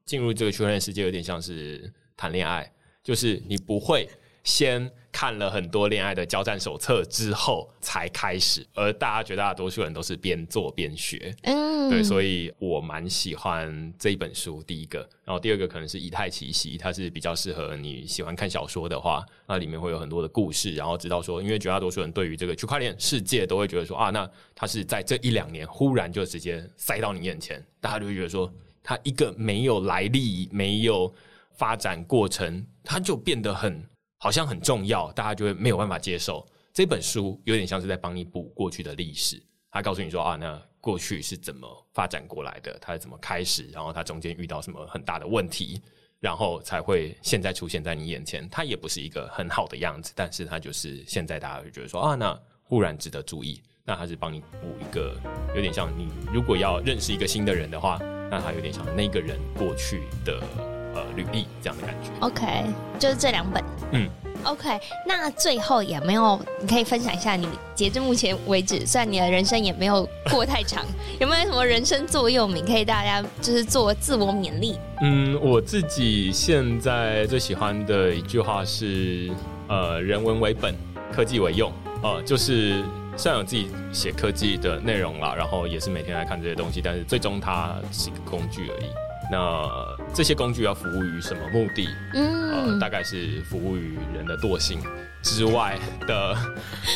进入这个区块链世界，有点像是谈恋爱，就是你不会先。看了很多恋爱的交战手册之后才开始，而大家绝大多数人都是边做边学，嗯，对，所以我蛮喜欢这一本书。第一个，然后第二个可能是以太奇袭，它是比较适合你喜欢看小说的话，那里面会有很多的故事，然后知道说，因为绝大多数人对于这个区块链世界都会觉得说啊，那它是在这一两年忽然就直接塞到你眼前，大家就会觉得说，它一个没有来历、没有发展过程，它就变得很。好像很重要，大家就会没有办法接受。这本书有点像是在帮你补过去的历史，他告诉你说啊，那过去是怎么发展过来的，它是怎么开始，然后它中间遇到什么很大的问题，然后才会现在出现在你眼前。它也不是一个很好的样子，但是它就是现在大家会觉得说啊，那忽然值得注意。那它是帮你补一个，有点像你如果要认识一个新的人的话，那它有点像那个人过去的。呃，履历这样的感觉。OK，就是这两本。嗯，OK。那最后也没有你可以分享一下，你截至目前为止，虽然你的人生也没有过太长，有没有什么人生座右铭可以大家就是做自我勉励？嗯，我自己现在最喜欢的一句话是：呃，人文为本，科技为用。呃，就是虽然有自己写科技的内容啦，然后也是每天来看这些东西，但是最终它是一个工具而已。那这些工具要服务于什么目的？嗯，呃，大概是服务于人的惰性之外的，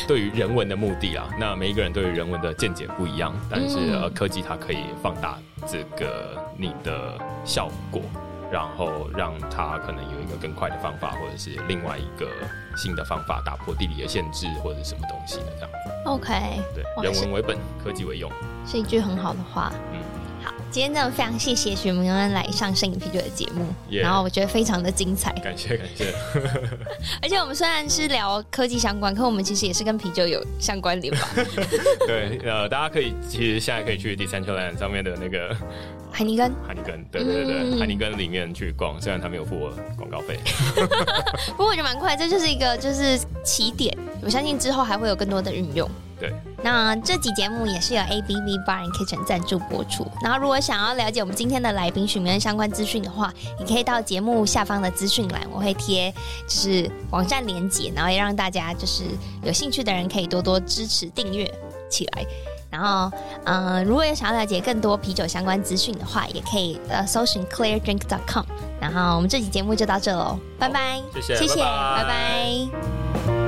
对于人文的目的啊。那每一个人对于人文的见解不一样，但是呃，科技它可以放大这个你的效果，然后让它可能有一个更快的方法，或者是另外一个新的方法，打破地理的限制，或者什么东西的这样子。OK，对，人文为本，科技为用，是一句很好的话。嗯。好，今天真的非常谢谢许明恩来上摄影啤酒的节目，yeah, 然后我觉得非常的精彩，感谢感谢。而且我们虽然是聊科技相关，可我们其实也是跟啤酒有相关联吧？对，呃，大家可以其实现在可以去 Decentraland 上面的那个海尼根，海尼根，对对对对，嗯、海尼根里面去逛，虽然他没有付我广告费，不过我觉得蛮快，这就是一个就是起点，我相信之后还会有更多的运用。对，那这集节目也是由 ABV Bar and Kitchen 赞助播出。然后，如果想要了解我们今天的来宾许明恩相关资讯的话，你可以到节目下方的资讯栏，我会贴就是网站连接，然后也让大家就是有兴趣的人可以多多支持订阅起来。然后，嗯、呃，如果有想要了解更多啤酒相关资讯的话，也可以呃搜寻 cleardrink.com。然后，我们这集节目就到这喽，拜拜，谢谢，谢谢，拜拜。拜拜。